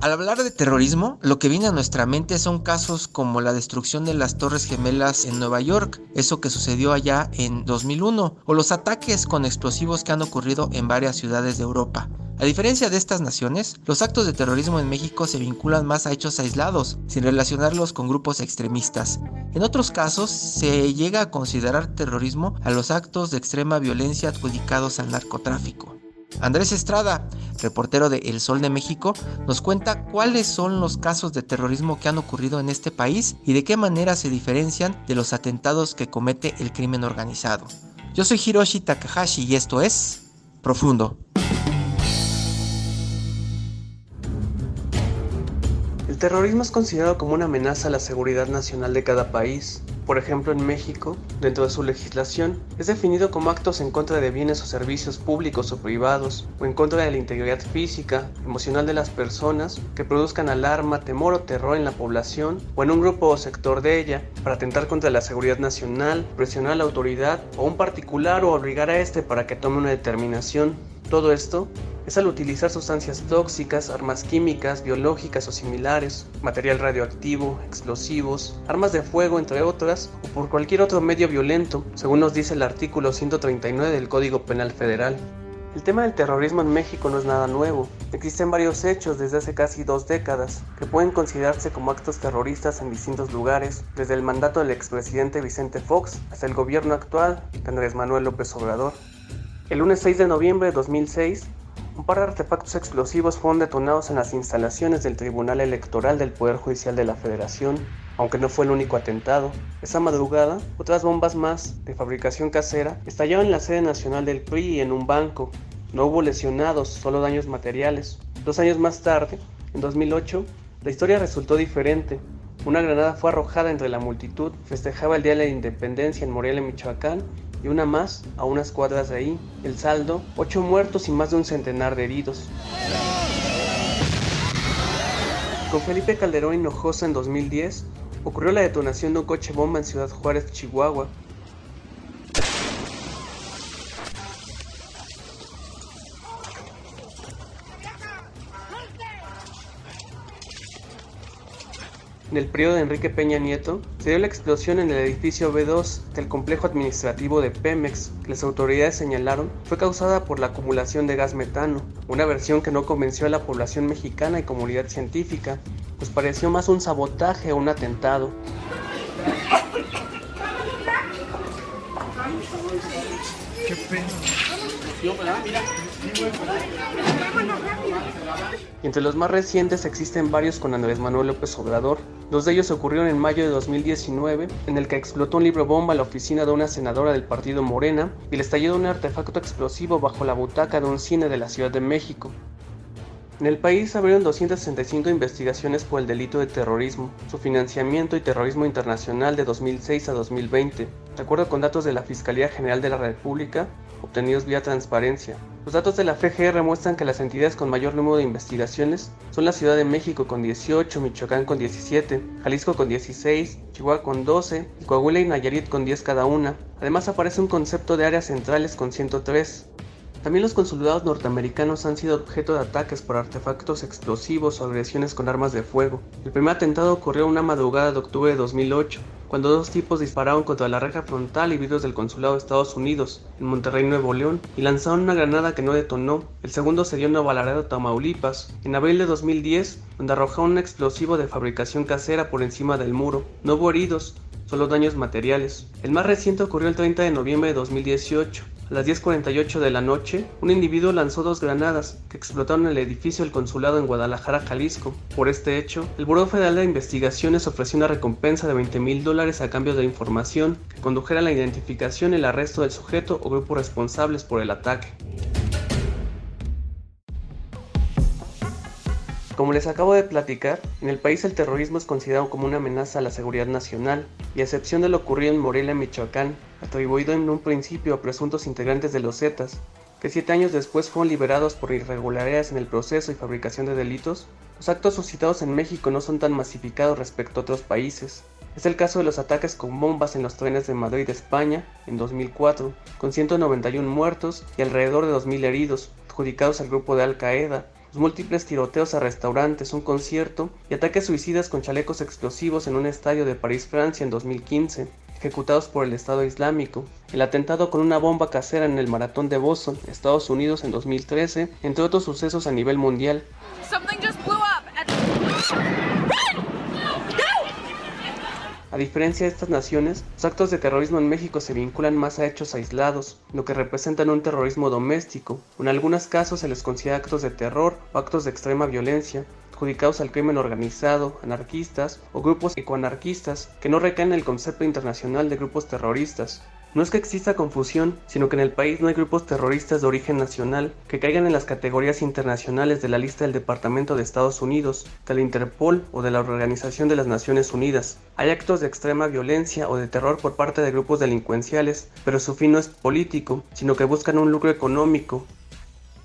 Al hablar de terrorismo, lo que viene a nuestra mente son casos como la destrucción de las Torres Gemelas en Nueva York, eso que sucedió allá en 2001, o los ataques con explosivos que han ocurrido en varias ciudades de Europa. A diferencia de estas naciones, los actos de terrorismo en México se vinculan más a hechos aislados, sin relacionarlos con grupos extremistas. En otros casos, se llega a considerar terrorismo a los actos de extrema violencia adjudicados al narcotráfico. Andrés Estrada, reportero de El Sol de México, nos cuenta cuáles son los casos de terrorismo que han ocurrido en este país y de qué manera se diferencian de los atentados que comete el crimen organizado. Yo soy Hiroshi Takahashi y esto es Profundo. Terrorismo es considerado como una amenaza a la seguridad nacional de cada país. Por ejemplo, en México, dentro de su legislación, es definido como actos en contra de bienes o servicios públicos o privados, o en contra de la integridad física, emocional de las personas, que produzcan alarma, temor o terror en la población o en un grupo o sector de ella, para atentar contra la seguridad nacional, presionar a la autoridad o un particular o obligar a este para que tome una determinación. Todo esto es al utilizar sustancias tóxicas, armas químicas, biológicas o similares, material radioactivo, explosivos, armas de fuego, entre otras, o por cualquier otro medio violento, según nos dice el artículo 139 del Código Penal Federal. El tema del terrorismo en México no es nada nuevo. Existen varios hechos desde hace casi dos décadas que pueden considerarse como actos terroristas en distintos lugares, desde el mandato del expresidente Vicente Fox hasta el gobierno actual de Andrés Manuel López Obrador. El lunes 6 de noviembre de 2006, un par de artefactos explosivos fueron detonados en las instalaciones del Tribunal Electoral del Poder Judicial de la Federación, aunque no fue el único atentado. Esa madrugada, otras bombas más, de fabricación casera, estallaron en la sede nacional del PRI y en un banco. No hubo lesionados, solo daños materiales. Dos años más tarde, en 2008, la historia resultó diferente. Una granada fue arrojada entre la multitud, festejaba el Día de la Independencia en Morelia, Michoacán, y una más a unas cuadras de ahí. El saldo, ocho muertos y más de un centenar de heridos. Con Felipe Calderón Hinojosa en 2010 ocurrió la detonación de un coche bomba en Ciudad Juárez, Chihuahua. En el periodo de Enrique Peña Nieto, se dio la explosión en el edificio B2 del complejo administrativo de Pemex, que las autoridades señalaron fue causada por la acumulación de gas metano, una versión que no convenció a la población mexicana y comunidad científica, pues pareció más un sabotaje o un atentado. Entre los más recientes existen varios con Andrés Manuel López Obrador. Dos de ellos ocurrieron en mayo de 2019, en el que explotó un libro bomba en la oficina de una senadora del partido Morena y le estalló un artefacto explosivo bajo la butaca de un cine de la Ciudad de México. En el país abrieron 265 investigaciones por el delito de terrorismo, su financiamiento y terrorismo internacional de 2006 a 2020, de acuerdo con datos de la Fiscalía General de la República, obtenidos vía transparencia. Los datos de la FGR muestran que las entidades con mayor número de investigaciones son la Ciudad de México con 18, Michoacán con 17, Jalisco con 16, Chihuahua con 12 y Coahuila y Nayarit con 10 cada una. Además aparece un concepto de áreas centrales con 103. También los consulados norteamericanos han sido objeto de ataques por artefactos explosivos o agresiones con armas de fuego. El primer atentado ocurrió una madrugada de octubre de 2008, cuando dos tipos dispararon contra la reja frontal y vidrios del consulado de Estados Unidos en Monterrey, Nuevo León, y lanzaron una granada que no detonó. El segundo se dio en Laredo, Tamaulipas, en abril de 2010, donde arrojaron un explosivo de fabricación casera por encima del muro. No hubo heridos, solo daños materiales. El más reciente ocurrió el 30 de noviembre de 2018, a las 10.48 de la noche, un individuo lanzó dos granadas que explotaron el edificio del consulado en Guadalajara, Jalisco. Por este hecho, el Buró Federal de Investigaciones ofreció una recompensa de 20 mil dólares a cambio de información que condujera a la identificación y el arresto del sujeto o grupos responsables por el ataque. Como les acabo de platicar, en el país el terrorismo es considerado como una amenaza a la seguridad nacional, y a excepción de lo ocurrido en Morelia, Michoacán, atribuido en un principio a presuntos integrantes de los Zetas, que siete años después fueron liberados por irregularidades en el proceso y fabricación de delitos, los actos suscitados en México no son tan masificados respecto a otros países. Es el caso de los ataques con bombas en los trenes de Madrid, España, en 2004, con 191 muertos y alrededor de 2.000 heridos, adjudicados al grupo de Al Qaeda, los múltiples tiroteos a restaurantes, un concierto y ataques suicidas con chalecos explosivos en un estadio de París, Francia en 2015, ejecutados por el Estado Islámico, el atentado con una bomba casera en el maratón de Boston, Estados Unidos en 2013, entre otros sucesos a nivel mundial. A diferencia de estas naciones, los actos de terrorismo en México se vinculan más a hechos aislados, lo que representan un terrorismo doméstico. En algunos casos se les considera actos de terror o actos de extrema violencia, adjudicados al crimen organizado, anarquistas o grupos ecoanarquistas que no recaen en el concepto internacional de grupos terroristas. No es que exista confusión, sino que en el país no hay grupos terroristas de origen nacional que caigan en las categorías internacionales de la lista del Departamento de Estados Unidos, de la Interpol o de la Organización de las Naciones Unidas. Hay actos de extrema violencia o de terror por parte de grupos delincuenciales, pero su fin no es político, sino que buscan un lucro económico.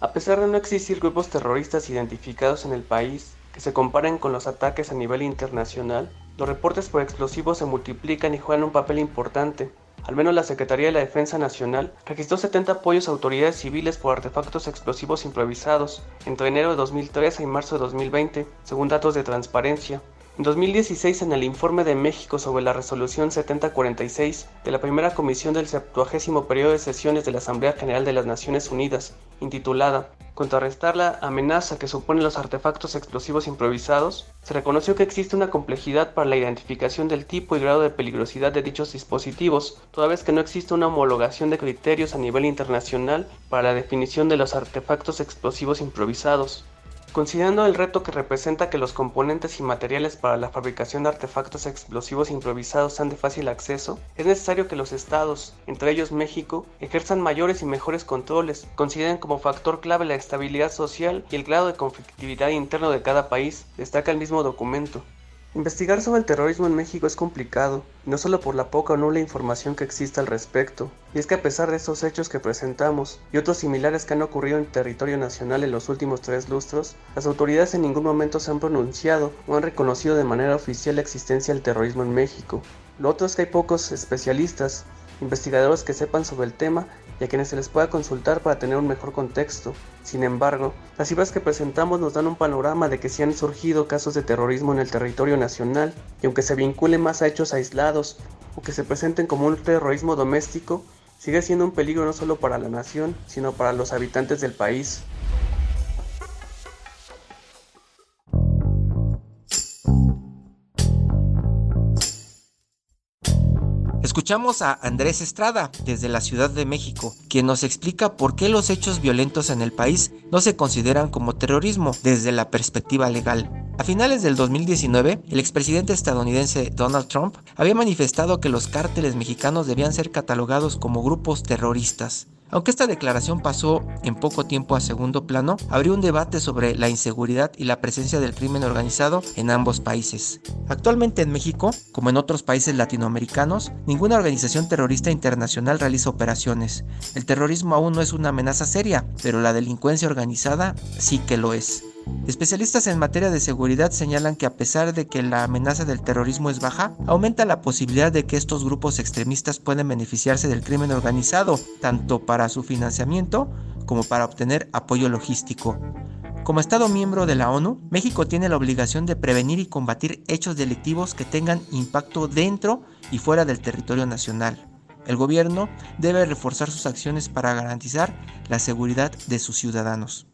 A pesar de no existir grupos terroristas identificados en el país, que se comparen con los ataques a nivel internacional, los reportes por explosivos se multiplican y juegan un papel importante, al menos la Secretaría de la Defensa Nacional registró 70 apoyos a autoridades civiles por artefactos explosivos improvisados entre enero de 2013 y marzo de 2020, según datos de transparencia. En 2016, en el informe de México sobre la resolución 7046 de la primera comisión del 70 periodo de sesiones de la Asamblea General de las Naciones Unidas, intitulada Contrarrestar la amenaza que suponen los artefactos explosivos improvisados, se reconoció que existe una complejidad para la identificación del tipo y grado de peligrosidad de dichos dispositivos, toda vez que no existe una homologación de criterios a nivel internacional para la definición de los artefactos explosivos improvisados. Considerando el reto que representa que los componentes y materiales para la fabricación de artefactos explosivos improvisados sean de fácil acceso, es necesario que los estados, entre ellos México, ejerzan mayores y mejores controles, consideren como factor clave la estabilidad social y el grado de conflictividad interno de cada país, destaca el mismo documento. Investigar sobre el terrorismo en México es complicado, no solo por la poca o nula información que existe al respecto, y es que a pesar de estos hechos que presentamos y otros similares que han ocurrido en territorio nacional en los últimos tres lustros, las autoridades en ningún momento se han pronunciado o han reconocido de manera oficial la existencia del terrorismo en México. Lo otro es que hay pocos especialistas, investigadores que sepan sobre el tema y a quienes se les pueda consultar para tener un mejor contexto. Sin embargo, las cifras que presentamos nos dan un panorama de que sí han surgido casos de terrorismo en el territorio nacional, y aunque se vinculen más a hechos aislados o que se presenten como un terrorismo doméstico, sigue siendo un peligro no solo para la nación, sino para los habitantes del país. Escuchamos a Andrés Estrada desde la Ciudad de México, quien nos explica por qué los hechos violentos en el país no se consideran como terrorismo desde la perspectiva legal. A finales del 2019, el expresidente estadounidense Donald Trump había manifestado que los cárteles mexicanos debían ser catalogados como grupos terroristas. Aunque esta declaración pasó en poco tiempo a segundo plano, abrió un debate sobre la inseguridad y la presencia del crimen organizado en ambos países. Actualmente en México, como en otros países latinoamericanos, ninguna organización terrorista internacional realiza operaciones. El terrorismo aún no es una amenaza seria, pero la delincuencia organizada sí que lo es. Especialistas en materia de seguridad señalan que a pesar de que la amenaza del terrorismo es baja, aumenta la posibilidad de que estos grupos extremistas pueden beneficiarse del crimen organizado, tanto para su financiamiento como para obtener apoyo logístico. Como Estado miembro de la ONU, México tiene la obligación de prevenir y combatir hechos delictivos que tengan impacto dentro y fuera del territorio nacional. El gobierno debe reforzar sus acciones para garantizar la seguridad de sus ciudadanos.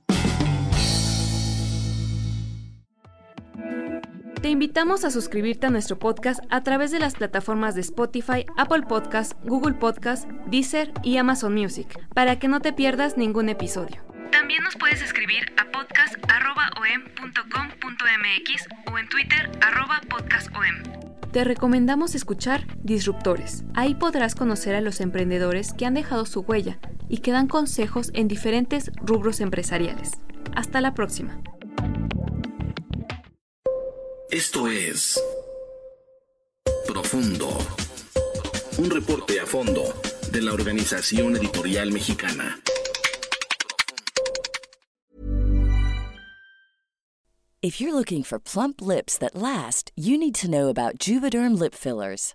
Te invitamos a suscribirte a nuestro podcast a través de las plataformas de Spotify, Apple Podcast, Google Podcast, Deezer y Amazon Music, para que no te pierdas ningún episodio. También nos puedes escribir a podcast.om.com.mx o en Twitter podcastom. Te recomendamos escuchar Disruptores. Ahí podrás conocer a los emprendedores que han dejado su huella y que dan consejos en diferentes rubros empresariales. Hasta la próxima. Esto es Profundo. Un reporte a fondo de la Organización Editorial Mexicana. If you're looking for plump lips that last, you need to know about Juvederm lip fillers.